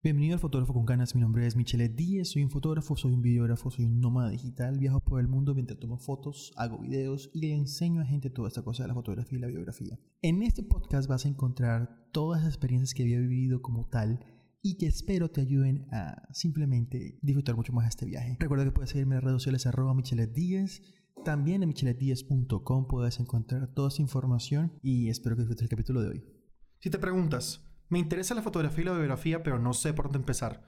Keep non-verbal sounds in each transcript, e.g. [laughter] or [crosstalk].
Bienvenido al Fotógrafo con Ganas, mi nombre es Michele Díez, soy un fotógrafo, soy un videógrafo, soy un nómada digital, viajo por el mundo mientras tomo fotos, hago videos y le enseño a gente toda esta cosa de la fotografía y la biografía. En este podcast vas a encontrar todas las experiencias que había vivido como tal y que espero te ayuden a simplemente disfrutar mucho más este viaje. Recuerda que puedes seguirme en redes sociales arroba Michele Díez, también en micheletdiez.com puedes encontrar toda esa información y espero que disfrutes el capítulo de hoy. Si te preguntas, me interesa la fotografía y la biografía, pero no sé por dónde empezar.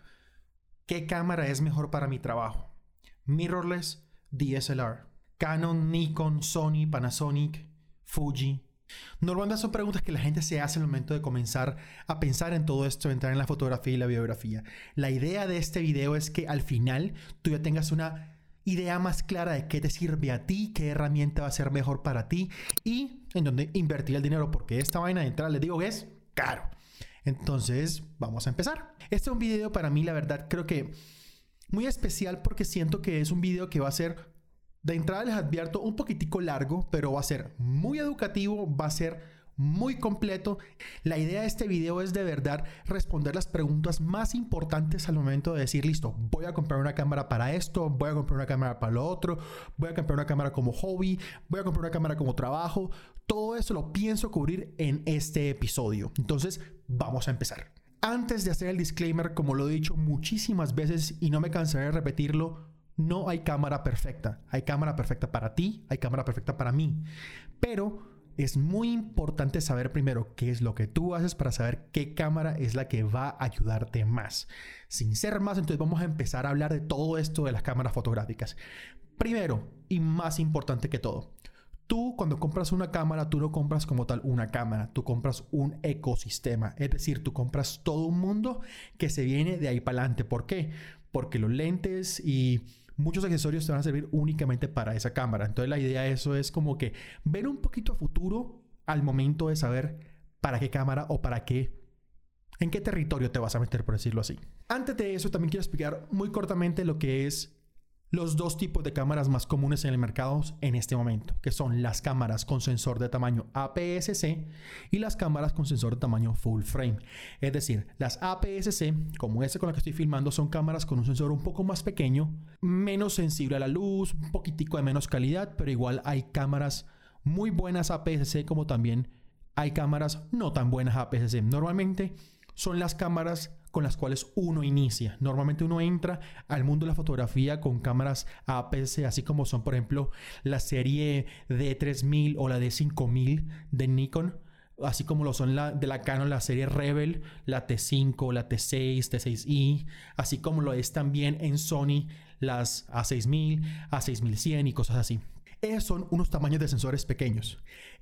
¿Qué cámara es mejor para mi trabajo? Mirrorless, DSLR, Canon, Nikon, Sony, Panasonic, Fuji. Normalmente son preguntas que la gente se hace al momento de comenzar a pensar en todo esto, entrar en la fotografía y la biografía. La idea de este video es que al final tú ya tengas una idea más clara de qué te sirve a ti, qué herramienta va a ser mejor para ti y en dónde invertir el dinero, porque esta vaina de entrar, les digo es caro. Entonces, vamos a empezar. Este es un video para mí, la verdad, creo que muy especial porque siento que es un video que va a ser, de entrada les advierto, un poquitico largo, pero va a ser muy educativo, va a ser muy completo. La idea de este video es de verdad responder las preguntas más importantes al momento de decir, listo, voy a comprar una cámara para esto, voy a comprar una cámara para lo otro, voy a comprar una cámara como hobby, voy a comprar una cámara como trabajo. Todo eso lo pienso cubrir en este episodio. Entonces, vamos a empezar. Antes de hacer el disclaimer, como lo he dicho muchísimas veces y no me cansaré de repetirlo, no hay cámara perfecta. Hay cámara perfecta para ti, hay cámara perfecta para mí. Pero es muy importante saber primero qué es lo que tú haces para saber qué cámara es la que va a ayudarte más. Sin ser más, entonces vamos a empezar a hablar de todo esto de las cámaras fotográficas. Primero y más importante que todo, Tú cuando compras una cámara, tú no compras como tal una cámara, tú compras un ecosistema. Es decir, tú compras todo un mundo que se viene de ahí para adelante. ¿Por qué? Porque los lentes y muchos accesorios te van a servir únicamente para esa cámara. Entonces la idea de eso es como que ver un poquito a futuro al momento de saber para qué cámara o para qué, en qué territorio te vas a meter, por decirlo así. Antes de eso, también quiero explicar muy cortamente lo que es los dos tipos de cámaras más comunes en el mercado en este momento, que son las cámaras con sensor de tamaño APS-C y las cámaras con sensor de tamaño full frame. Es decir, las APS-C, como esta con la que estoy filmando, son cámaras con un sensor un poco más pequeño, menos sensible a la luz, un poquitico de menos calidad, pero igual hay cámaras muy buenas APS-C como también hay cámaras no tan buenas APS-C. Normalmente son las cámaras con las cuales uno inicia. Normalmente uno entra al mundo de la fotografía con cámaras APS, así como son, por ejemplo, la serie D3000 o la D5000 de Nikon, así como lo son la, de la Canon, la serie Rebel, la T5, la T6, T6i, así como lo es también en Sony las A6000, A6100 y cosas así. Esos son unos tamaños de sensores pequeños.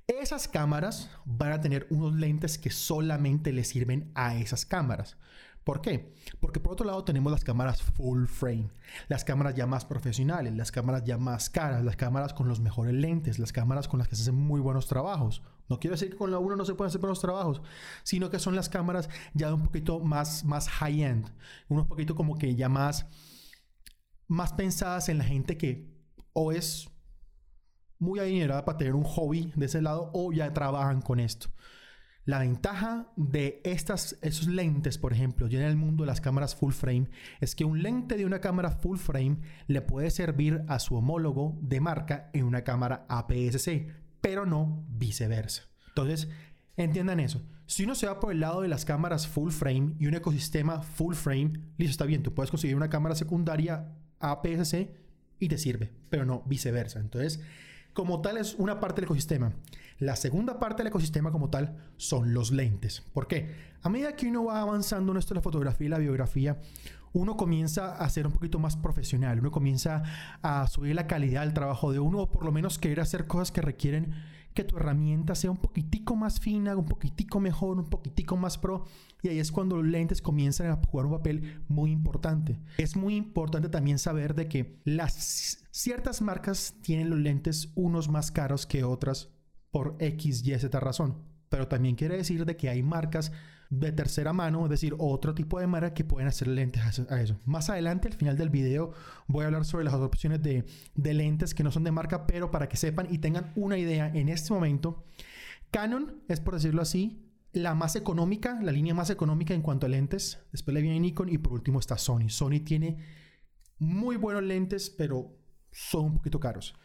Esas cámaras van a tener unos lentes que solamente le sirven a esas cámaras. ¿Por qué? Porque por otro lado tenemos las cámaras full frame, las cámaras ya más profesionales, las cámaras ya más caras, las cámaras con los mejores lentes, las cámaras con las que se hacen muy buenos trabajos. No quiero decir que con la 1 no se pueden hacer buenos trabajos, sino que son las cámaras ya de un poquito más, más high-end, unos poquito como que ya más, más pensadas en la gente que o es muy adinerada para tener un hobby de ese lado o ya trabajan con esto. La ventaja de estas, esos lentes, por ejemplo, ya en el mundo de las cámaras full frame, es que un lente de una cámara full frame le puede servir a su homólogo de marca en una cámara APS-C, pero no viceversa. Entonces, entiendan eso. Si uno se va por el lado de las cámaras full frame y un ecosistema full frame, listo, está bien, tú puedes conseguir una cámara secundaria APS-C y te sirve, pero no viceversa. Entonces, como tal es una parte del ecosistema. La segunda parte del ecosistema como tal son los lentes. ¿Por qué? A medida que uno va avanzando en esto de la fotografía y la biografía, uno comienza a ser un poquito más profesional, uno comienza a subir la calidad del trabajo de uno o por lo menos querer hacer cosas que requieren que tu herramienta sea un poquitico más fina, un poquitico mejor, un poquitico más pro. Y ahí es cuando los lentes comienzan a jugar un papel muy importante. Es muy importante también saber de que las ciertas marcas tienen los lentes unos más caros que otras por X, Y, Z razón. Pero también quiere decir de que hay marcas de tercera mano, es decir, otro tipo de marca que pueden hacer lentes a eso. Más adelante, al final del video, voy a hablar sobre las opciones de, de lentes que no son de marca, pero para que sepan y tengan una idea en este momento, Canon es, por decirlo así, la más económica, la línea más económica en cuanto a lentes. Después le viene Nikon y por último está Sony. Sony tiene muy buenos lentes, pero son un poquito caros.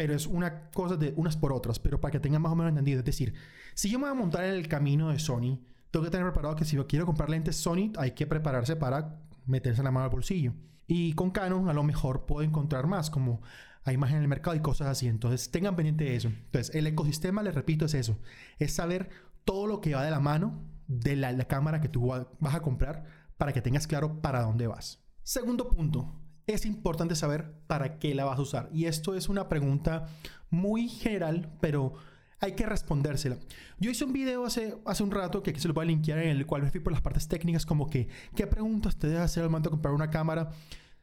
Pero es una cosa de unas por otras, pero para que tengan más o menos entendido. Es decir, si yo me voy a montar en el camino de Sony, tengo que tener preparado que si yo quiero comprar lentes Sony, hay que prepararse para meterse la mano al bolsillo. Y con Canon a lo mejor puedo encontrar más, como hay imagen en el mercado y cosas así. Entonces tengan pendiente de eso. Entonces el ecosistema, les repito, es eso. Es saber todo lo que va de la mano de la, la cámara que tú vas a comprar para que tengas claro para dónde vas. Segundo punto, es importante saber para qué la vas a usar. Y esto es una pregunta muy general, pero hay que respondérsela. Yo hice un video hace, hace un rato que aquí se lo voy a linkear en el cual me fui por las partes técnicas como que qué preguntas te debes hacer al momento de comprar una cámara.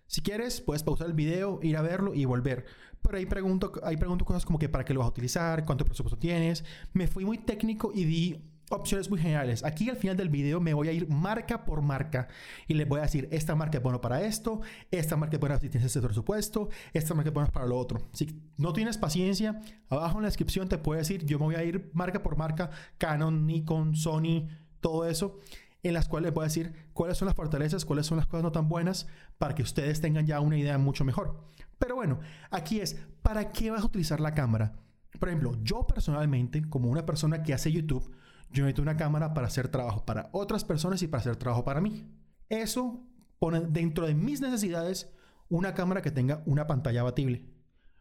Si quieres, puedes pausar el video, ir a verlo y volver. Pero ahí pregunto, ahí pregunto cosas como que para qué lo vas a utilizar, cuánto presupuesto tienes. Me fui muy técnico y di opciones muy generales. Aquí al final del video me voy a ir marca por marca y les voy a decir, esta marca es buena para esto, esta marca es buena si tienes este presupuesto, esta marca es buena para lo otro. Si no tienes paciencia, abajo en la descripción te puedo decir, yo me voy a ir marca por marca, Canon, Nikon, Sony, todo eso, en las cuales les voy a decir cuáles son las fortalezas, cuáles son las cosas no tan buenas, para que ustedes tengan ya una idea mucho mejor. Pero bueno, aquí es, ¿para qué vas a utilizar la cámara? Por ejemplo, yo personalmente, como una persona que hace YouTube, yo necesito una cámara para hacer trabajo para otras personas y para hacer trabajo para mí. Eso pone dentro de mis necesidades una cámara que tenga una pantalla abatible.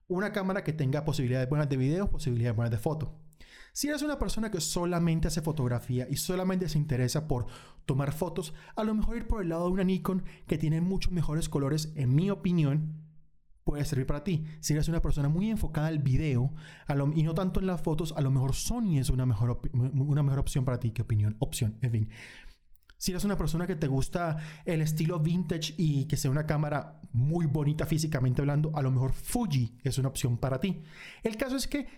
Una cámara que tenga posibilidades buenas de video, posibilidades buenas de foto. Si eres una persona que solamente hace fotografía y solamente se interesa por tomar fotos, a lo mejor ir por el lado de una Nikon que tiene muchos mejores colores, en mi opinión, puede servir para ti. Si eres una persona muy enfocada al video y no tanto en las fotos, a lo mejor Sony es una mejor, una mejor opción para ti. ¿Qué opinión? Opción, en fin. Si eres una persona que te gusta el estilo vintage y que sea una cámara muy bonita físicamente hablando, a lo mejor Fuji es una opción para ti. El caso es que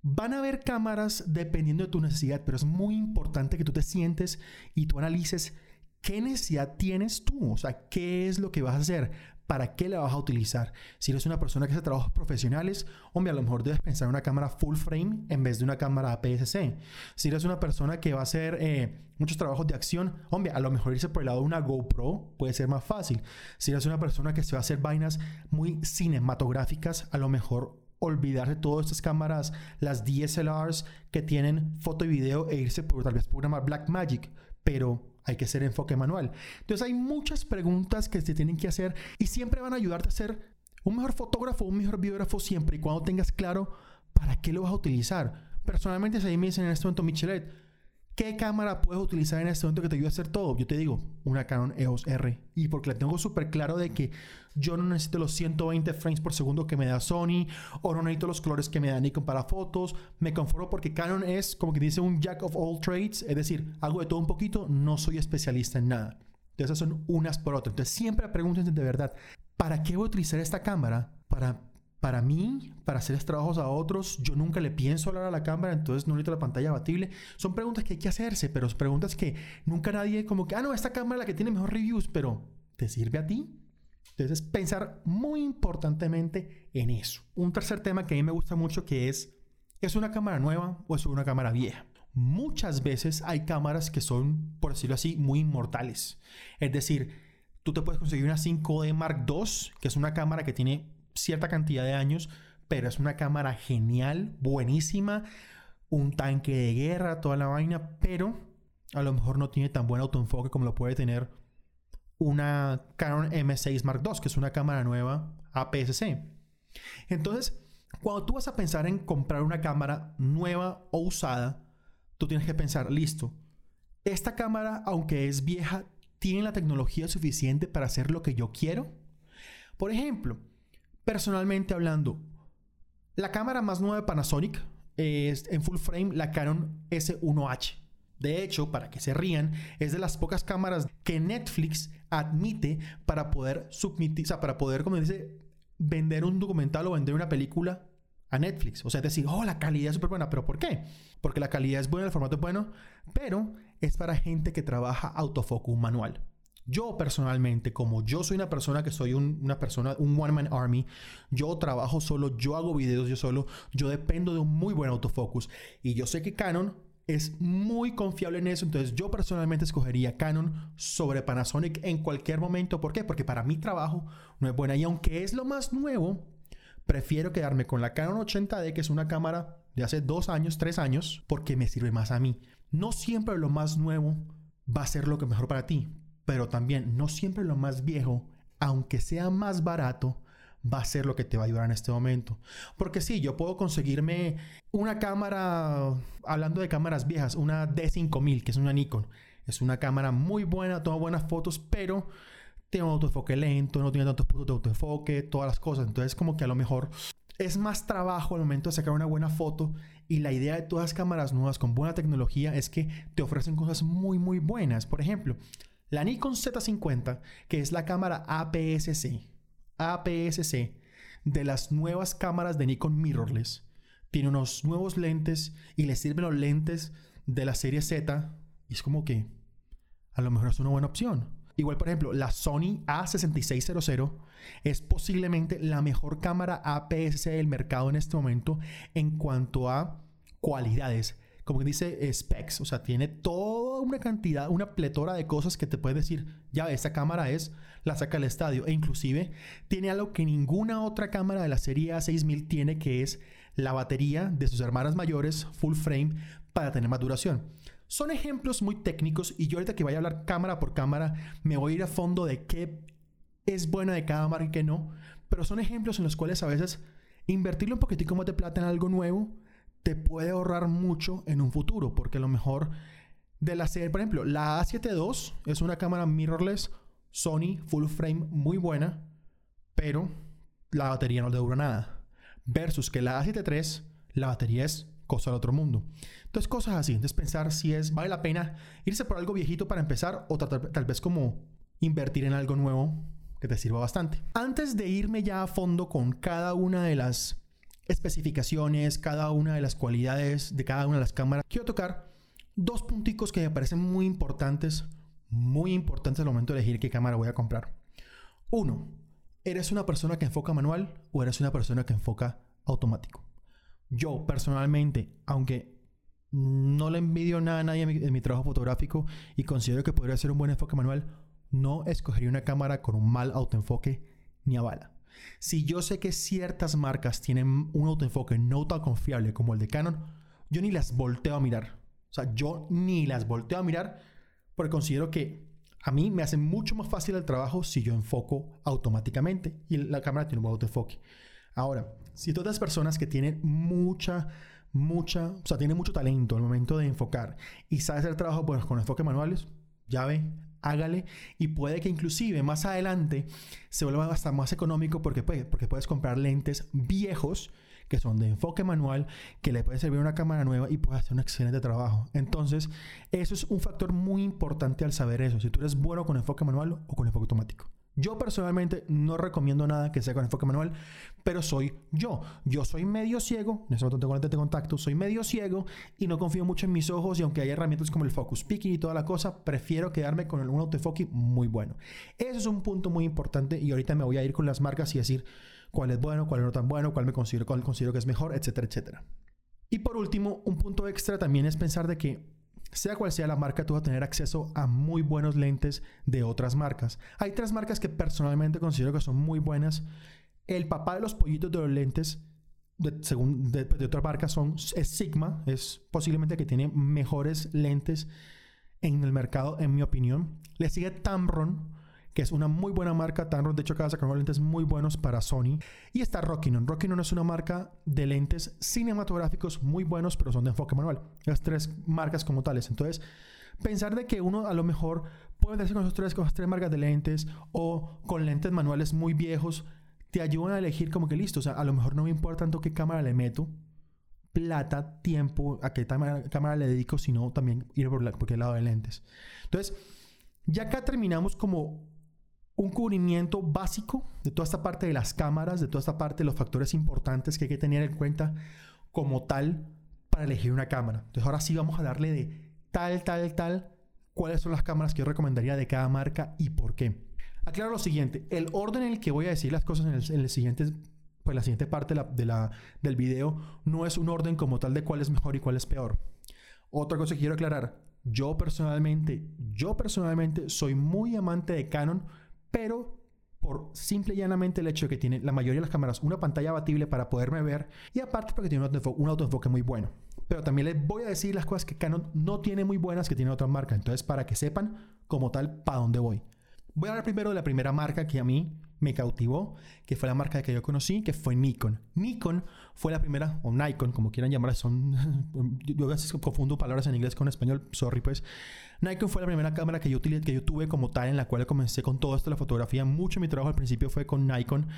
van a haber cámaras dependiendo de tu necesidad, pero es muy importante que tú te sientes y tú analices qué necesidad tienes tú, o sea, qué es lo que vas a hacer ¿para qué la vas a utilizar? Si eres una persona que hace trabajos profesionales, hombre, a lo mejor debes pensar en una cámara full frame en vez de una cámara APS-C. Si eres una persona que va a hacer eh, muchos trabajos de acción, hombre, a lo mejor irse por el lado de una GoPro puede ser más fácil. Si eres una persona que se va a hacer vainas muy cinematográficas, a lo mejor olvidarse de todas estas cámaras, las DSLRs que tienen foto y video e irse por tal vez por una Blackmagic, pero hay que hacer enfoque manual. Entonces hay muchas preguntas que se tienen que hacer y siempre van a ayudarte a ser un mejor fotógrafo, un mejor biógrafo siempre y cuando tengas claro para qué lo vas a utilizar. Personalmente, si me dicen en este momento, Michelet, ¿Qué cámara puedes utilizar en este momento que te ayude a hacer todo? Yo te digo, una Canon EOS R. Y porque la tengo súper claro de que yo no necesito los 120 frames por segundo que me da Sony, o no necesito los colores que me da Nikon para fotos. Me conformo porque Canon es como que dice un jack of all trades, es decir, hago de todo un poquito, no soy especialista en nada. Entonces, esas son unas por otras. Entonces, siempre pregúntense de verdad, ¿para qué voy a utilizar esta cámara? Para para mí, para hacer trabajos a otros, yo nunca le pienso hablar a la cámara, entonces no necesito la pantalla abatible. Son preguntas que hay que hacerse, pero son preguntas que nunca nadie como que, ah, no, esta cámara es la que tiene mejor reviews, pero ¿te sirve a ti? Entonces, pensar muy importantemente en eso. Un tercer tema que a mí me gusta mucho que es, ¿es una cámara nueva o es una cámara vieja? Muchas veces hay cámaras que son, por decirlo así, muy inmortales. Es decir, tú te puedes conseguir una 5D Mark II, que es una cámara que tiene cierta cantidad de años, pero es una cámara genial, buenísima, un tanque de guerra, toda la vaina, pero a lo mejor no tiene tan buen autoenfoque como lo puede tener una Canon M6 Mark II, que es una cámara nueva APS-C. Entonces, cuando tú vas a pensar en comprar una cámara nueva o usada, tú tienes que pensar, listo, esta cámara, aunque es vieja, tiene la tecnología suficiente para hacer lo que yo quiero. Por ejemplo, Personalmente hablando, la cámara más nueva de Panasonic es en full frame la Canon S1H. De hecho, para que se rían, es de las pocas cámaras que Netflix admite para poder submitir, o sea, para poder, como dice, vender un documental o vender una película a Netflix. O sea, decir, oh, la calidad es súper buena. ¿Pero por qué? Porque la calidad es buena, el formato es bueno, pero es para gente que trabaja autofocus manual. Yo personalmente, como yo soy una persona que soy una persona, un one man army, yo trabajo solo, yo hago videos yo solo, yo dependo de un muy buen autofocus. Y yo sé que Canon es muy confiable en eso. Entonces yo personalmente escogería Canon sobre Panasonic en cualquier momento. ¿Por qué? Porque para mi trabajo no es buena. Y aunque es lo más nuevo, prefiero quedarme con la Canon 80D, que es una cámara de hace dos años, tres años, porque me sirve más a mí. No siempre lo más nuevo va a ser lo que mejor para ti, pero también no siempre lo más viejo, aunque sea más barato, va a ser lo que te va a ayudar en este momento. Porque sí, yo puedo conseguirme una cámara, hablando de cámaras viejas, una D5000, que es una Nikon. Es una cámara muy buena, toma buenas fotos, pero tiene un autoenfoque lento, no tiene tantos puntos de autoenfoque, todas las cosas. Entonces, como que a lo mejor es más trabajo al momento de sacar una buena foto. Y la idea de todas las cámaras nuevas con buena tecnología es que te ofrecen cosas muy, muy buenas. Por ejemplo, la Nikon Z50, que es la cámara APS-C, APS-C de las nuevas cámaras de Nikon mirrorless. Tiene unos nuevos lentes y le sirven los lentes de la serie Z. Y es como que a lo mejor es una buena opción. Igual, por ejemplo, la Sony A6600 es posiblemente la mejor cámara APS-C del mercado en este momento en cuanto a cualidades como dice eh, specs, o sea, tiene toda una cantidad, una pletora de cosas que te puede decir, ya, esta cámara es, la saca al estadio, e inclusive tiene algo que ninguna otra cámara de la serie A6000 tiene, que es la batería de sus hermanas mayores full frame para tener más duración. Son ejemplos muy técnicos y yo ahorita que vaya a hablar cámara por cámara me voy a ir a fondo de qué es buena de cada marca y qué no, pero son ejemplos en los cuales a veces invertirle un poquitico más de plata en algo nuevo te puede ahorrar mucho en un futuro, porque lo mejor de la serie, por ejemplo, la A7 II es una cámara mirrorless Sony full frame muy buena, pero la batería no le dura nada. Versus que la A7 III, la batería es cosa del otro mundo. Entonces, cosas así. Entonces, pensar si es, vale la pena irse por algo viejito para empezar o tal vez como invertir en algo nuevo que te sirva bastante. Antes de irme ya a fondo con cada una de las especificaciones, cada una de las cualidades de cada una de las cámaras, quiero tocar dos punticos que me parecen muy importantes, muy importantes al momento de elegir qué cámara voy a comprar. Uno, ¿eres una persona que enfoca manual o eres una persona que enfoca automático? Yo personalmente, aunque no le envidio nada a nadie en mi, en mi trabajo fotográfico y considero que podría ser un buen enfoque manual, no escogería una cámara con un mal autoenfoque ni a bala. Si yo sé que ciertas marcas tienen un autoenfoque no tan confiable como el de Canon, yo ni las volteo a mirar. O sea, yo ni las volteo a mirar porque considero que a mí me hace mucho más fácil el trabajo si yo enfoco automáticamente y la cámara tiene un buen autoenfoque. Ahora, si todas las personas que tienen mucha, mucha, o sea, tienen mucho talento al momento de enfocar y sabe hacer trabajo pues, con enfoques manuales, ya ve, hágale y puede que inclusive más adelante se vuelva hasta más económico porque, porque puedes comprar lentes viejos que son de enfoque manual, que le puede servir una cámara nueva y puedes hacer un excelente trabajo. Entonces, eso es un factor muy importante al saber eso, si tú eres bueno con enfoque manual o con enfoque automático. Yo personalmente no recomiendo nada que sea con enfoque manual, pero soy yo. Yo soy medio ciego, en ese momento tengo lentes de contacto, soy medio ciego y no confío mucho en mis ojos y aunque hay herramientas como el focus picking y toda la cosa, prefiero quedarme con un autoenfoque muy bueno. Ese es un punto muy importante y ahorita me voy a ir con las marcas y decir cuál es bueno, cuál no tan bueno, cuál me considero, cuál considero que es mejor, etcétera, etcétera. Y por último, un punto extra también es pensar de que sea cual sea la marca, tú vas a tener acceso a muy buenos lentes de otras marcas. Hay tres marcas que personalmente considero que son muy buenas. El papá de los pollitos de los lentes, de, según de, de otra marca, son, es Sigma. Es posiblemente que tiene mejores lentes en el mercado, en mi opinión. Le sigue Tamron que es una muy buena marca. Tamron, de hecho, acaba de sacar lentes muy buenos para Sony. Y está Rockinon. Rockinon es una marca de lentes cinematográficos muy buenos, pero son de enfoque manual. Las tres marcas como tales. Entonces, pensar de que uno a lo mejor puede hacer con esas tres, con tres marcas de lentes o con lentes manuales muy viejos, te ayudan a elegir como que listo. O sea, a lo mejor no me importa tanto qué cámara le meto, plata, tiempo, a qué cámara, le dedico, sino también ir por, por el lado de lentes. Entonces, ya acá terminamos como un cubrimiento básico de toda esta parte de las cámaras, de toda esta parte de los factores importantes que hay que tener en cuenta como tal para elegir una cámara. Entonces ahora sí vamos a darle de tal, tal, tal, cuáles son las cámaras que yo recomendaría de cada marca y por qué. Aclaro lo siguiente, el orden en el que voy a decir las cosas en el, siguiente, pues la siguiente parte de la, del video no es un orden como tal de cuál es mejor y cuál es peor. Otra cosa que quiero aclarar, yo personalmente, yo personalmente soy muy amante de Canon, pero por simple y llanamente el hecho de que tiene la mayoría de las cámaras una pantalla abatible para poderme ver y aparte porque tiene un autoenfoque, un autoenfoque muy bueno. Pero también les voy a decir las cosas que Canon no tiene muy buenas que tiene otras marcas. Entonces, para que sepan como tal para dónde voy. Voy a hablar primero de la primera marca que a mí me cautivó, que fue la marca que yo conocí, que fue Nikon. Nikon fue la primera, o Nikon, como quieran llamar, son, [laughs] yo a veces confundo palabras en inglés con español, sorry pues. Nikon fue la primera cámara que yo, que yo tuve como tal, en la cual comencé con todo esto de la fotografía. Mucho de mi trabajo al principio fue con Nikon.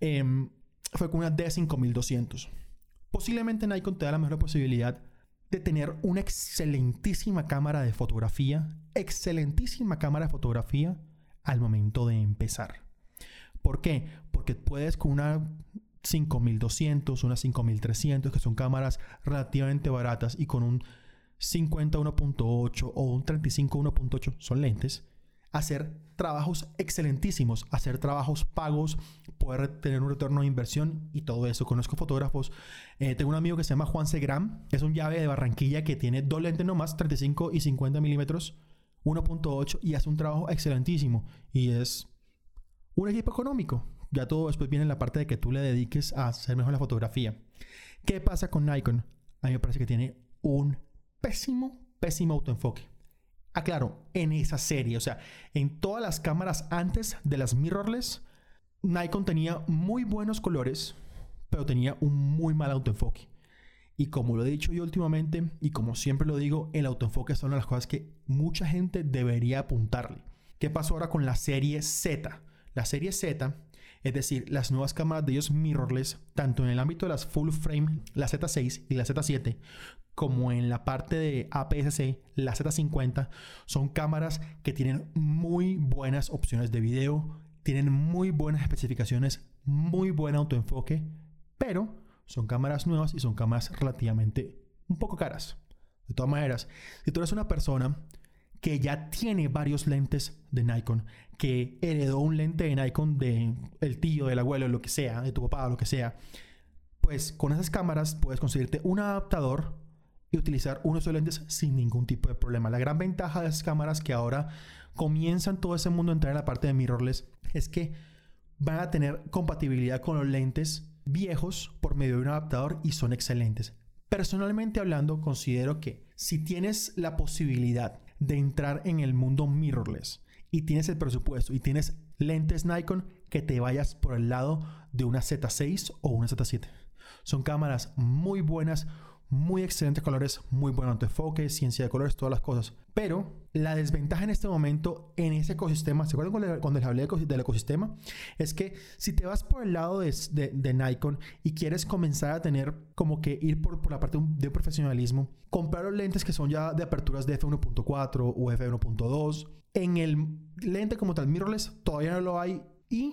Em, fue con una D5200. Posiblemente Nikon te da la mejor posibilidad de tener una excelentísima cámara de fotografía, excelentísima cámara de fotografía al momento de empezar. ¿Por qué? Porque puedes con una 5200, una 5300, que son cámaras relativamente baratas y con un 50 1.8 o un 35 1.8 son lentes, hacer trabajos excelentísimos, hacer trabajos pagos, poder tener un retorno de inversión y todo eso. Conozco fotógrafos. Eh, tengo un amigo que se llama Juan Segram, es un llave de Barranquilla que tiene dos lentes nomás, 35 y 50 milímetros, 1.8 y hace un trabajo excelentísimo. Y es un equipo económico. Ya todo después viene la parte de que tú le dediques a hacer mejor la fotografía. ¿Qué pasa con Nikon? A mí me parece que tiene un pésimo, pésimo autoenfoque. Aclaro, en esa serie, o sea, en todas las cámaras antes de las mirrorless, Nikon tenía muy buenos colores, pero tenía un muy mal autoenfoque. Y como lo he dicho yo últimamente, y como siempre lo digo, el autoenfoque de las cosas que mucha gente debería apuntarle. ¿Qué pasó ahora con la serie Z? La serie Z, es decir, las nuevas cámaras de ellos mirrorless, tanto en el ámbito de las full frame, la Z6 y la Z7, como en la parte de APS-C, la Z50, son cámaras que tienen muy buenas opciones de video, tienen muy buenas especificaciones, muy buen autoenfoque, pero son cámaras nuevas y son cámaras relativamente un poco caras. De todas maneras, si tú eres una persona que ya tiene varios lentes de Nikon, que heredó un lente de Nikon de el tío, del abuelo, lo que sea, de tu papá, lo que sea, pues con esas cámaras puedes conseguirte un adaptador y utilizar unos lentes sin ningún tipo de problema. La gran ventaja de esas cámaras que ahora comienzan todo ese mundo a entrar en la parte de mirrorless es que van a tener compatibilidad con los lentes viejos por medio de un adaptador y son excelentes. Personalmente hablando, considero que si tienes la posibilidad de entrar en el mundo mirrorless y tienes el presupuesto y tienes lentes Nikon, que te vayas por el lado de una Z6 o una Z7. Son cámaras muy buenas, muy excelentes colores, muy buen autoenfoque, ciencia de colores, todas las cosas. Pero la desventaja en este momento en ese ecosistema, ¿se acuerdan cuando les hablé del ecosistema? Es que si te vas por el lado de, Nikon y quieres comenzar a tener como que ir por, la parte de profesionalismo, comprar los lentes que son ya de aperturas de f1.4 o f1.2, en el lente como tal mirrorless todavía no lo hay y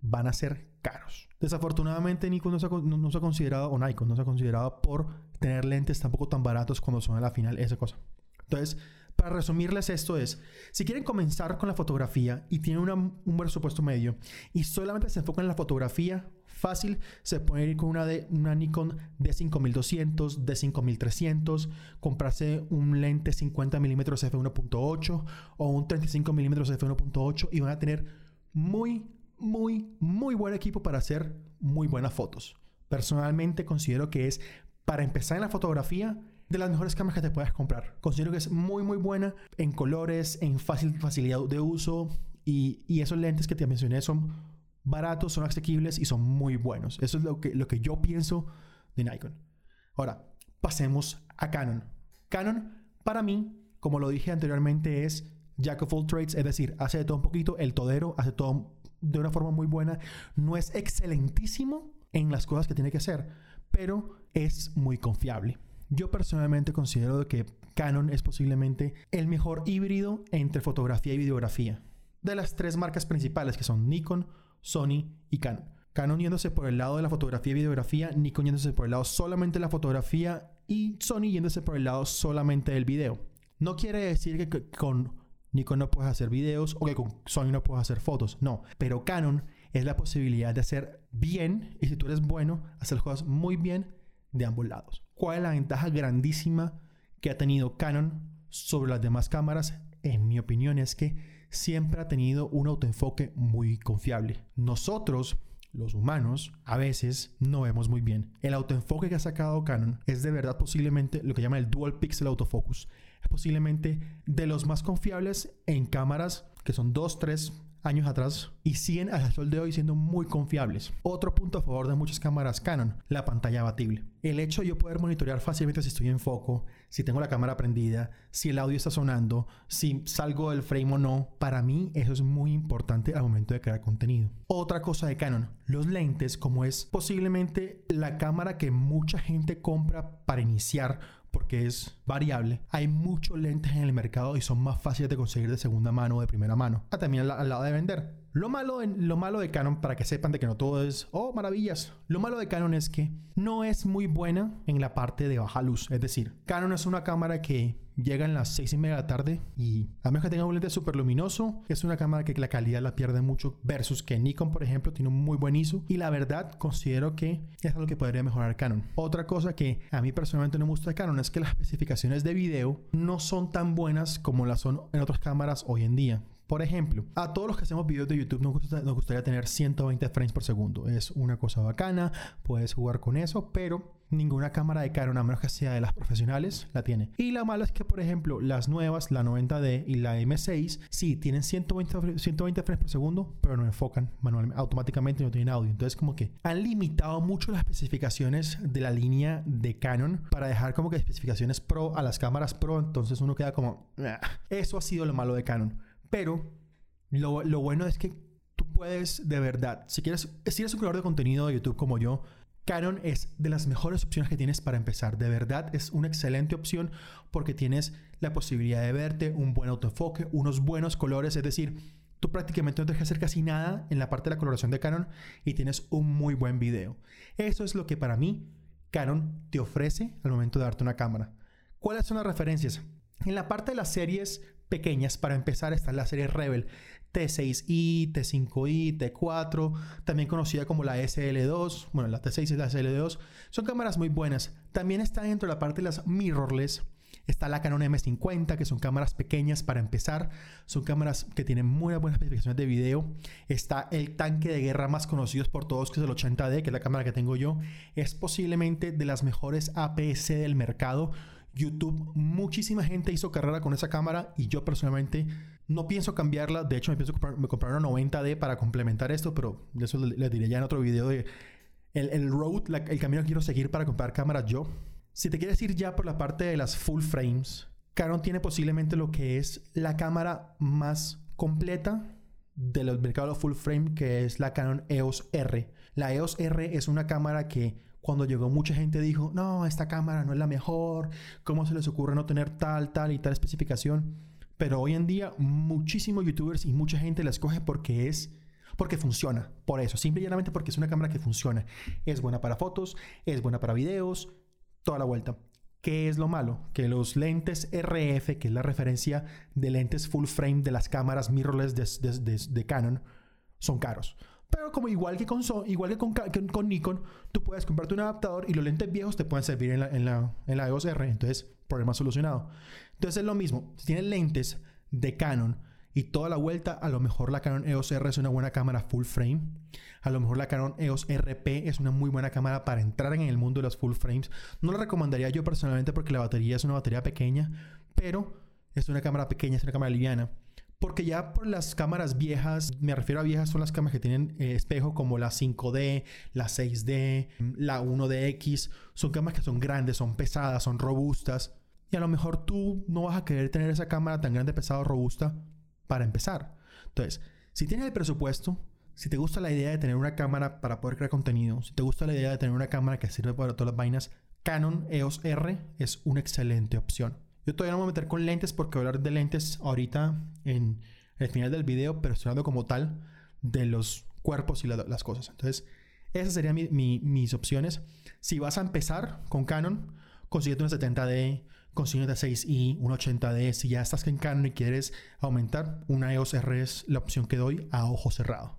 van a ser caros. Desafortunadamente Nikon no se, ha, considerado, o Nikon no se ha considerado por tener lentes tampoco tan baratos cuando son a la final esa cosa. Entonces, para resumirles esto es, si quieren comenzar con la fotografía y tienen un presupuesto medio y solamente se enfocan en la fotografía, fácil, se pueden ir con una, de, una Nikon D5200, D5300, comprarse un lente 50 mm f1.8 o un 35 mm f1.8 y van a tener muy, muy, muy buen equipo para hacer muy buenas fotos. Personalmente considero que es para empezar en la fotografía, de las mejores cámaras que te puedas comprar. Considero que es muy, muy buena en colores, en fácil facilidad de uso y, y, esos lentes que te mencioné son baratos, son asequibles y son muy buenos. Eso es lo que, lo que yo pienso de Nikon. Ahora, pasemos a Canon. Canon, para mí, como lo dije anteriormente, es Jack of all trades, es decir, hace de todo un poquito, el todero, hace todo de una forma muy buena. No es excelentísimo en las cosas que tiene que hacer, pero es muy confiable. Yo personalmente considero que Canon es posiblemente el mejor híbrido entre fotografía y videografía. De las tres marcas principales que son Nikon, Sony y Canon. Canon yéndose por el lado de la fotografía y videografía, Nikon yéndose por el lado solamente de la fotografía y Sony yéndose por el lado solamente del video. No quiere decir que con Nikon no puedes hacer videos o que con Sony no puedes hacer fotos, no, pero Canon es la posibilidad de hacer bien y si tú eres bueno, hacer las cosas muy bien de ambos lados. ¿Cuál es la ventaja grandísima que ha tenido Canon sobre las demás cámaras, en mi opinión, es que siempre ha tenido un autoenfoque muy confiable. Nosotros, los humanos, a veces no vemos muy bien. El autoenfoque que ha sacado Canon es de verdad posiblemente lo que llama el Dual Pixel Autofocus. Es posiblemente de los más confiables en cámaras que son 2, 3, años atrás y siguen hasta el sol de hoy siendo muy confiables. Otro punto a favor de muchas cámaras Canon, la pantalla abatible. El hecho de yo poder monitorear fácilmente si estoy en foco, si tengo la cámara prendida, si el audio está sonando, si salgo del frame o no, para mí eso es muy importante al momento de crear contenido. Otra cosa de Canon, los lentes, como es posiblemente la cámara que mucha gente compra para iniciar porque es variable. Hay muchos lentes en el mercado y son más fáciles de conseguir de segunda mano o de primera mano. Ah, también al, lado de vender. Lo malo, lo malo de Canon, para que sepan de que no todo es, oh, maravillas. Lo malo de Canon es que no es muy buena en la parte de baja luz. Es decir, Canon es una cámara que llega en las 6 y media de la tarde y a menos que tenga un lente súper luminoso, es una cámara que la calidad la pierde mucho versus que Nikon, por ejemplo, tiene un muy buen ISO y la verdad considero que es algo que podría mejorar Canon. Otra cosa que a mí personalmente no me gusta de Canon es que las especificaciones de video no son tan buenas como las son en otras cámaras hoy en día. Por ejemplo, a todos los que hacemos videos de YouTube nos, gustaría tener 120 frames por segundo. Es una cosa bacana, puedes jugar con eso, pero ninguna cámara de Canon, a menos que sea de las profesionales, la tiene. Y la mala es que, por ejemplo, las nuevas, la 90D y la M6, sí, tienen 120, 120 frames por segundo, pero no enfocan manualmente, automáticamente no tienen audio. Entonces, como que han limitado mucho las especificaciones de la línea de Canon para dejar como que especificaciones Pro a las cámaras Pro. Entonces uno queda como, eso ha sido lo malo de Canon. Pero lo, bueno es que tú puedes de verdad, si quieres, si eres un creador de contenido de YouTube como yo, Canon es de las mejores opciones que tienes para empezar. De verdad es una excelente opción porque tienes la posibilidad de verte, un buen autoenfoque, unos buenos colores, es decir, tú prácticamente no tienes que hacer casi nada en la parte de la coloración de Canon y tienes un muy buen video. Eso es lo que para mí Canon te ofrece al momento de darte una cámara. ¿Cuáles son las referencias? En la parte de las series pequeñas. Para empezar está la serie Rebel T6i, T5i, T4, también conocida como la SL2. Bueno, la T6 es la SL2. Son cámaras muy buenas. También está dentro de la parte de las mirrorless. Está la Canon M50, que son cámaras pequeñas para empezar. Son cámaras que tienen muy buenas especificaciones de video. Está el tanque de guerra más conocido por todos, que es el 80D, que es la cámara que tengo yo. Es posiblemente de las mejores APS del mercado YouTube, muchísima gente hizo carrera con esa cámara y yo personalmente no pienso cambiarla. De hecho, me pienso comprar, una 90D para complementar esto, pero eso les diré ya en otro video de el, road, el camino que quiero seguir para comprar cámaras yo. Si te quieres ir ya por la parte de las full frames, Canon tiene posiblemente lo que es la cámara más completa del mercado full frame, que es la Canon EOS R. La EOS R es una cámara que cuando llegó mucha gente dijo, no, esta cámara no es la mejor, ¿cómo se les ocurre no tener tal, tal y tal especificación? Pero hoy en día muchísimos youtubers y mucha gente la escoge porque es porque funciona, por eso, simple y llanamente porque es una cámara que funciona. Es buena para fotos, es buena para videos, toda la vuelta. ¿Qué es lo malo? Que los lentes RF, que es la referencia de lentes full frame de las cámaras mirrorless de Canon, son caros. Pero como igual que con, igual que con, Nikon, tú puedes comprarte un adaptador y los lentes viejos te pueden servir en la, EOS R. Entonces, problema solucionado. Entonces es lo mismo. Si tienes lentes de Canon y toda la vuelta, a lo mejor la Canon EOS R es una buena cámara full frame. A lo mejor la Canon EOS RP es una muy buena cámara para entrar en el mundo de los full frames. No la recomendaría yo personalmente porque la batería es una batería pequeña, pero es una cámara pequeña, es una cámara liviana. Porque ya por las cámaras viejas, me refiero a viejas, son las cámaras que tienen eh, espejo como la 5D, la 6D, la 1DX. Son cámaras que son grandes, son pesadas, son robustas. Y a lo mejor tú no vas a querer tener esa cámara tan grande, pesada, robusta para empezar. Entonces, si tienes el presupuesto, si te gusta la idea de tener una cámara para poder crear contenido, si te gusta la idea de tener una cámara que sirve para todas las vainas, Canon EOS R es una excelente opción. Yo todavía no me voy a meter con lentes porque voy a hablar de lentes ahorita en el final del video, pero estoy hablando como tal de los cuerpos y las cosas. Entonces, esas serían mis opciones. Si vas a empezar con Canon, consíguete una 70D, consíguete 6i, un 80D. Si ya estás en Canon y quieres aumentar, una EOS R es la opción que doy a ojo cerrado.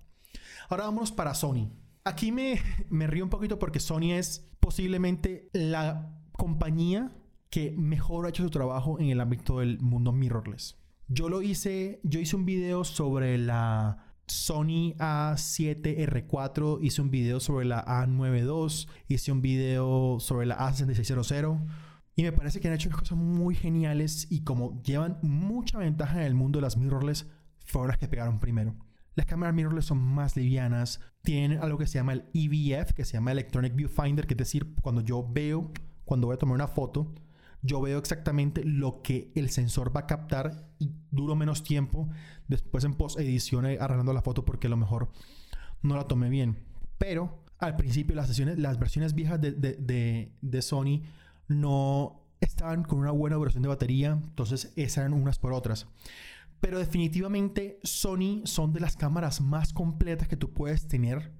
Ahora vámonos para Sony. Aquí me, me río un poquito porque Sony es posiblemente la compañía que mejor ha hecho su trabajo en el ámbito del mundo mirrorless. Yo lo hice, yo hice un video sobre la Sony A7R4, hice un video sobre la A92, hice un video sobre la A6600 y me parece que han hecho cosas muy geniales y como llevan mucha ventaja en el mundo de las mirrorless, fueron las que pegaron primero. Las cámaras mirrorless son más livianas, tienen algo que se llama el EVF, que se llama Electronic Viewfinder, que es decir, cuando yo veo, cuando voy a tomar una foto, yo veo exactamente lo que el sensor va a captar y duro menos tiempo después en post edición eh, arreglando la foto porque a lo mejor no la tomé bien. Pero al principio las, versiones viejas de, de, Sony no estaban con una buena duración de batería, entonces esas eran unas por otras. Pero definitivamente Sony son de las cámaras más completas que tú puedes tener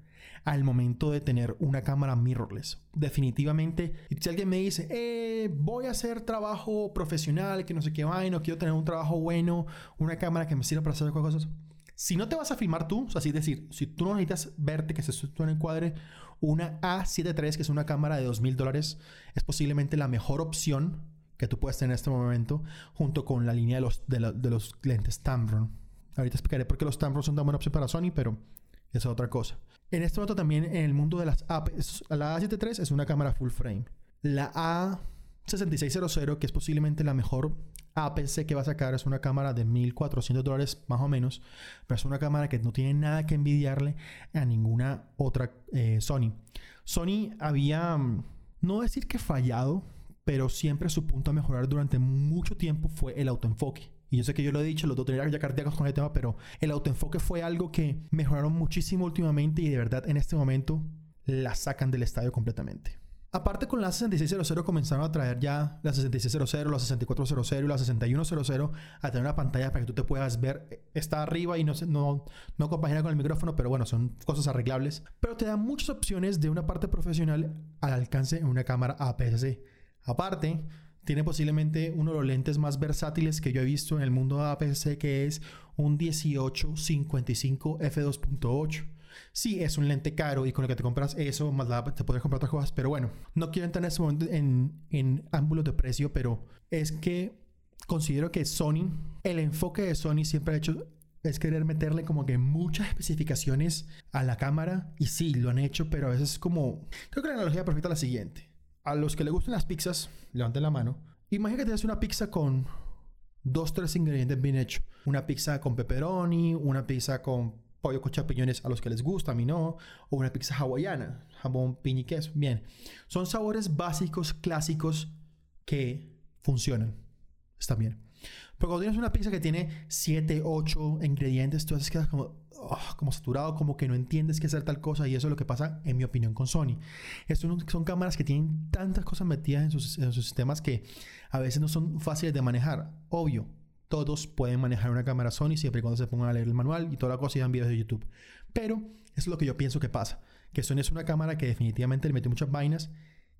al momento de tener una cámara mirrorless. Definitivamente, si alguien me dice, eh, voy a hacer trabajo profesional, que no sé qué no quiero tener un trabajo bueno, una cámara que me sirva para hacer cosas. Si no te vas a filmar tú, o sea, así decir, si tú no necesitas verte que se en el encuadre, una A7 III, que es una cámara de 2 mil dólares, es posiblemente la mejor opción que tú puedes tener en este momento, junto con la línea de los, de, los lentes Tamron. Ahorita explicaré por qué los Tamron son tan buena opción para Sony, pero es otra cosa. En este momento también en el mundo de las APS, la A7 III es una cámara full frame. La A6600, que es posiblemente la mejor APC que va a sacar, es una cámara de 1400 dólares más o menos, pero es una cámara que no tiene nada que envidiarle a ninguna otra eh, Sony. Sony había, mm, no decir que fallado, pero siempre su punto a mejorar durante mucho tiempo fue el autoenfoque. Y yo sé que yo lo he dicho, los dos tenían ya cardíacos con el tema, pero el autoenfoque fue algo que mejoraron muchísimo últimamente y de verdad en este momento la sacan del estadio completamente. Aparte con la 6600 comenzaron a traer ya la 6600, la 6400 y la 6100 a tener una pantalla para que tú te puedas ver. Está arriba y no, no, no compagina con el micrófono, pero bueno, son cosas arreglables. Pero te da muchas opciones de una parte profesional al alcance en una cámara APS-C. Aparte, tiene posiblemente uno de los lentes más versátiles que yo he visto en el mundo APS-C, que es un 1855 f2.8. Sí, es un lente caro y con lo que te compras eso, más la, te puedes comprar otras cosas, pero bueno, no quiero entrar en este momento en, en ámbulos de precio, pero es que considero que Sony, el enfoque de Sony siempre ha hecho es querer meterle como que muchas especificaciones a la cámara y sí, lo han hecho, pero a veces es como... Creo que la analogía perfecta es la siguiente a los que les gustan las pizzas, levanten la mano. Imagina que tienes una pizza con dos, tres ingredientes bien hechos. Una pizza con pepperoni, una pizza con pollo con champiñones a los que les gusta, a mí no. O una pizza hawaiana, jamón, piña y queso. Bien. Son sabores básicos, clásicos, que funcionan. Está bien. Pero cuando tienes una pizza que tiene 7, 8 ingredientes, tú haces quedas como, oh, como saturado, como que no entiendes qué hacer tal cosa. Y eso es lo que pasa, en mi opinión, con Sony. Estos son cámaras que tienen tantas cosas metidas en sus, en sus sistemas que a veces no son fáciles de manejar. Obvio, todos pueden manejar una cámara Sony siempre y cuando se pongan a leer el manual y toda la cosa y vean videos de YouTube. Pero eso es lo que yo pienso que pasa. Que Sony es una cámara que definitivamente le mete muchas vainas,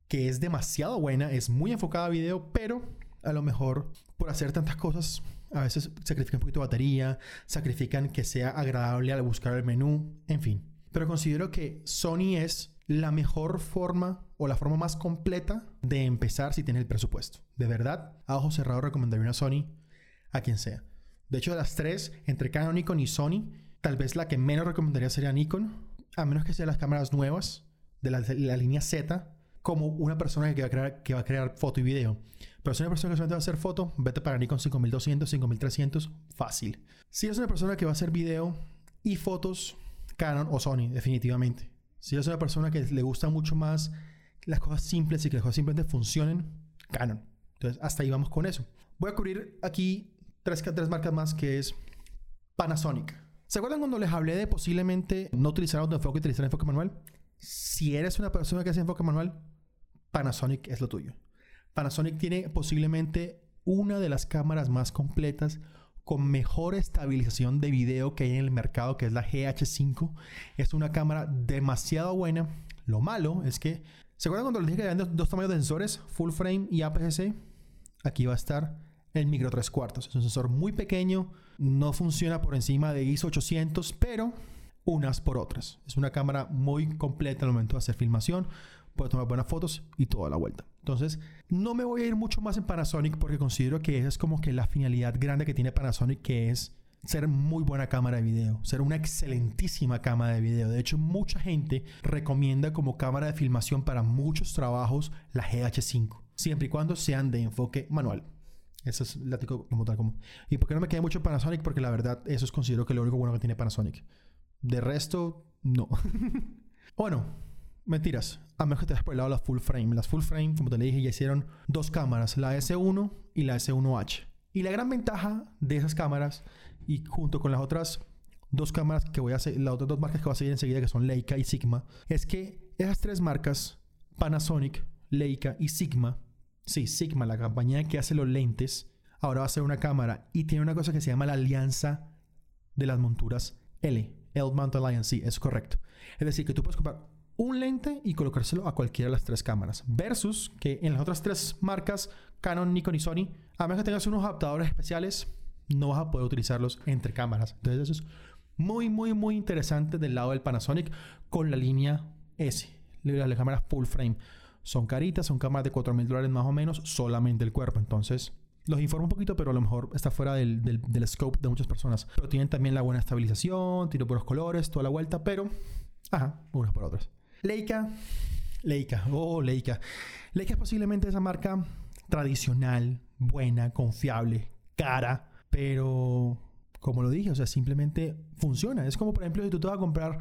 que es demasiado buena, es muy enfocada a video, pero a lo mejor por hacer tantas cosas, a veces sacrifican un poquito de batería, sacrifican que sea agradable al buscar el menú, en fin. Pero considero que Sony es la mejor forma o la forma más completa de empezar si tiene el presupuesto. De verdad, a ojo cerrado recomendaría una Sony a quien sea. De hecho, de las tres, entre Canon, Nikon y Sony, tal vez la que menos recomendaría sería Nikon, a menos que sean las cámaras nuevas de la, la línea Z, como una persona que va a crear, que va a crear foto y video. Pero si es una persona que solamente va a hacer foto, vete para Nikon 5200, 5300, fácil. Si es una persona que va a hacer video y fotos, Canon o Sony, definitivamente. Si es una persona que le gusta mucho más las cosas simples y que las cosas simplemente funcionen, Canon. Entonces, hasta ahí vamos con eso. Voy a cubrir aquí tres, tres marcas más que es Panasonic. ¿Se acuerdan cuando les hablé de posiblemente no utilizar autoenfoque y utilizar enfoque manual? Si eres una persona que hace enfoque manual, Panasonic es lo tuyo. Panasonic tiene posiblemente una de las cámaras más completas con mejor estabilización de video que hay en el mercado, que es la GH5. Es una cámara demasiado buena. Lo malo es que, ¿se acuerdan cuando les dije que había dos, tamaños de sensores, full frame y APS-C? Aquí va a estar el micro 3 cuartos. Es un sensor muy pequeño, no funciona por encima de ISO 800, pero unas por otras. Es una cámara muy completa al momento de hacer filmación puede tomar buenas fotos y toda la vuelta. Entonces, no me voy a ir mucho más en Panasonic porque considero que esa es como que la finalidad grande que tiene Panasonic, que es ser muy buena cámara de video, ser una excelentísima cámara de video. De hecho, mucha gente recomienda como cámara de filmación para muchos trabajos la GH5, siempre y cuando sean de enfoque manual. Eso es látigo como tal como. ¿Y por qué no me quedé mucho en Panasonic? Porque la verdad, eso es considero que lo único bueno que tiene Panasonic. De resto, no. [laughs] bueno, mentiras. A menos que te has por el lado de las full frame. Las full frame, como te le dije, ya hicieron dos cámaras, la S1 y la S1H. Y la gran ventaja de esas cámaras, y junto con las otras dos cámaras que voy a hacer, las otras dos marcas que voy a seguir enseguida, que son Leica y Sigma, es que esas tres marcas, Panasonic, Leica y Sigma, sí, Sigma, la compañía que hace los lentes, ahora va a ser una cámara y tiene una cosa que se llama la alianza de las monturas L, L Mount Alliance, sí, es correcto. Es decir, que tú puedes comprar un lente y colocárselo a cualquiera de las tres cámaras, versus que en las otras tres marcas, Canon, Nikon y Sony, a menos que tengas unos adaptadores especiales, no vas a poder utilizarlos entre cámaras. Entonces eso es muy, muy, muy interesante del lado del Panasonic con la línea S, las cámaras full frame. Son caritas, son cámaras de 4 mil dólares más o menos, solamente el cuerpo. Entonces, los informo un poquito, pero a lo mejor está fuera del, del, scope de muchas personas. Pero tienen también la buena estabilización, tienen buenos colores, toda la vuelta, pero, ajá, unas por otras. Leica, Leica, oh, Leica. Leica es posiblemente esa marca tradicional, buena, confiable, cara, pero como lo dije, o sea, simplemente funciona. Es como, por ejemplo, si tú te vas a comprar,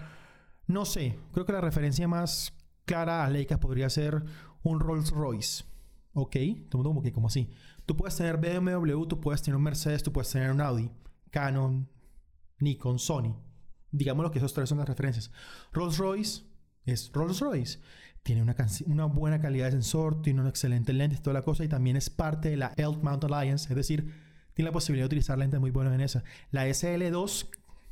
no sé, creo que la referencia más clara a Leica podría ser un Rolls Royce. ¿Ok? Todo como así. Tú puedes tener BMW, tú puedes tener un Mercedes, tú puedes tener un Audi, Canon, Nikon, Sony. Digamos que esos tres son las referencias. Rolls Royce es Rolls Royce. Tiene una, una, buena calidad de sensor, tiene un excelente lente, toda la cosa, y también es parte de la Elk Mount Alliance, es decir, tiene la posibilidad de utilizar lentes muy buenas en esa. La SL2,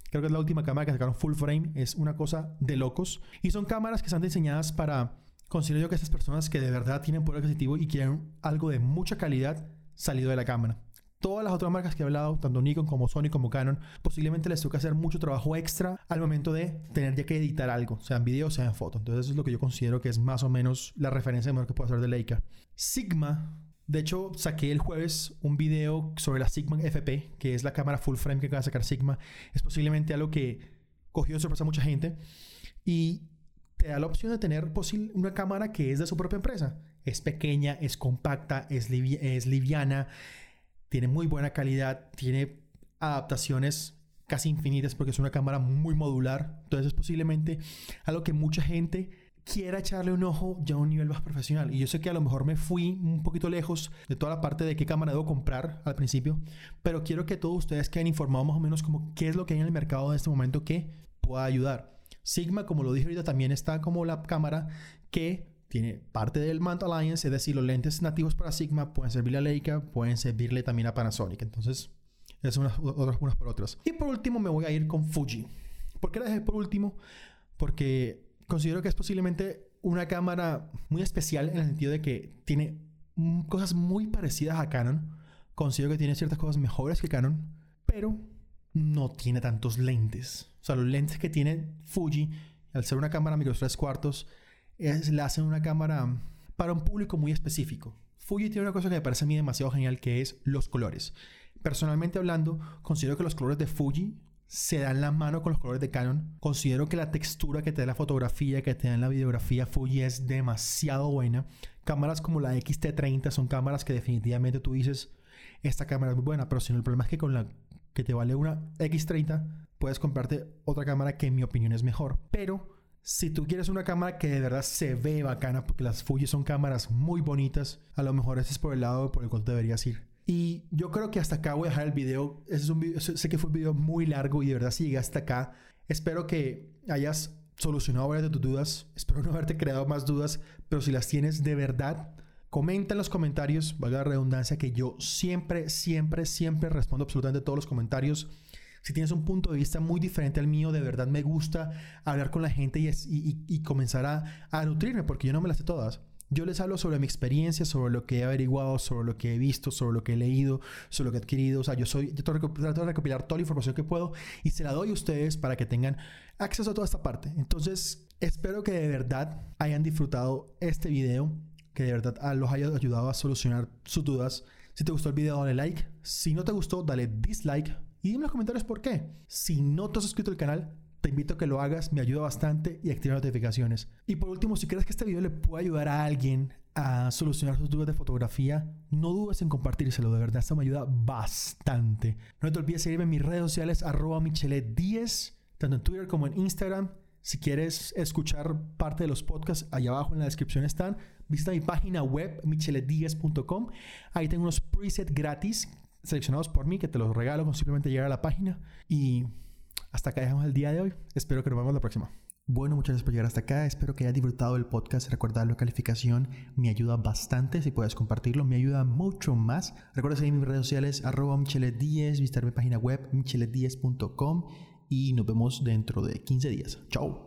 creo que es la última cámara que sacaron full frame, es una cosa de locos. Y son cámaras que están diseñadas para, considero yo que estas personas que de verdad tienen poder adquisitivo y quieren algo de mucha calidad salido de la cámara. Todas las otras marcas que he hablado, tanto Nikon como Sony como Canon, posiblemente les toca hacer mucho trabajo extra al momento de tener ya que editar algo, sea en video, sea en foto. Entonces eso es lo que yo considero que es más o menos la referencia mejor que puedo hacer de Leica. Sigma, de hecho, saqué el jueves un video sobre la Sigma FP, que es la cámara full frame que acaba de sacar Sigma. Es posiblemente algo que cogió de sorpresa a mucha gente. Y te da la opción de tener una cámara que es de su propia empresa. Es pequeña, es compacta, es, es liviana, tiene muy buena calidad, tiene adaptaciones casi infinitas porque es una cámara muy modular. Entonces es posiblemente algo que mucha gente quiera echarle un ojo ya a un nivel más profesional. Y yo sé que a lo mejor me fui un poquito lejos de toda la parte de qué cámara debo comprar al principio, pero quiero que todos ustedes queden informados más o menos como qué es lo que hay en el mercado en este momento que pueda ayudar. Sigma, como lo dije ahorita, también está como la cámara que tiene parte del Mount Alliance, es decir, los lentes nativos para Sigma pueden servirle a Leica, pueden servirle también a Panasonic. Entonces, es unas, otras, unas por otras. Y por último, me voy a ir con Fuji. ¿Por qué la dejé por último? Porque considero que es posiblemente una cámara muy especial en el sentido de que tiene cosas muy parecidas a Canon. Considero que tiene ciertas cosas mejores que Canon, pero no tiene tantos lentes. O sea, los lentes que tiene Fuji, al ser una cámara micro 3 cuartos, es, la hacen una cámara para un público muy específico. Fuji tiene una cosa que me parece a mí demasiado genial, que es los colores. Personalmente hablando, considero que los colores de Fuji se dan la mano con los colores de Canon. Considero que la textura que te da la fotografía, que te da la videografía Fuji es demasiado buena. Cámaras como la XT30 son cámaras que definitivamente tú dices, esta cámara es muy buena, pero si no, el problema es que con la que te vale una X30, puedes comprarte otra cámara que en mi opinión es mejor. Pero si tú quieres una cámara que de verdad se ve bacana, porque las Fuji son cámaras muy bonitas, a lo mejor ese es por el lado por el cual deberías ir. Y yo creo que hasta acá voy a dejar el video. es un video, sé que fue un video muy largo y de verdad si llegué hasta acá, espero que hayas solucionado varias de tus dudas. Espero no haberte creado más dudas, pero si las tienes de verdad, comenta en los comentarios, valga la redundancia, que yo siempre, siempre, siempre respondo absolutamente todos los comentarios. Si tienes un punto de vista muy diferente al mío, de verdad me gusta hablar con la gente y, y comenzar a, nutrirme, porque yo no me las sé todas. Yo les hablo sobre mi experiencia, sobre lo que he averiguado, sobre lo que he visto, sobre lo que he leído, sobre lo que he adquirido. O sea, yo soy, yo trato de recopilar toda la información que puedo y se la doy a ustedes para que tengan acceso a toda esta parte. Entonces, espero que de verdad hayan disfrutado este video, que de verdad los haya ayudado a solucionar sus dudas. Si te gustó el video, dale like. Si no te gustó, dale dislike. Y dime en los comentarios por qué. Si no te has suscrito al canal, te invito a que lo hagas, me ayuda bastante y activa notificaciones. Y por último, si crees que este video le puede ayudar a alguien a solucionar sus dudas de fotografía, no dudes en compartírselo, de verdad, esto me ayuda bastante. No te olvides seguirme en mis redes sociales, arroba michelet10, tanto en Twitter como en Instagram. Si quieres escuchar parte de los podcasts, allá abajo en la descripción están. Visita mi página web, michelet10.com. Ahí tengo unos presets gratis seleccionados por mí que te los regalo simplemente llegar a la página. Y hasta acá dejamos el día de hoy. Espero que nos vemos la próxima. Bueno, muchas gracias por llegar hasta acá. Espero que hayas disfrutado del podcast. Recuerda la calificación. Me ayuda bastante. Si puedes compartirlo, me ayuda mucho más. Recuerda seguir mis redes sociales, arroba michelet10, visitar mi página web, michelet10.com y nos vemos dentro de 15 días. Chao.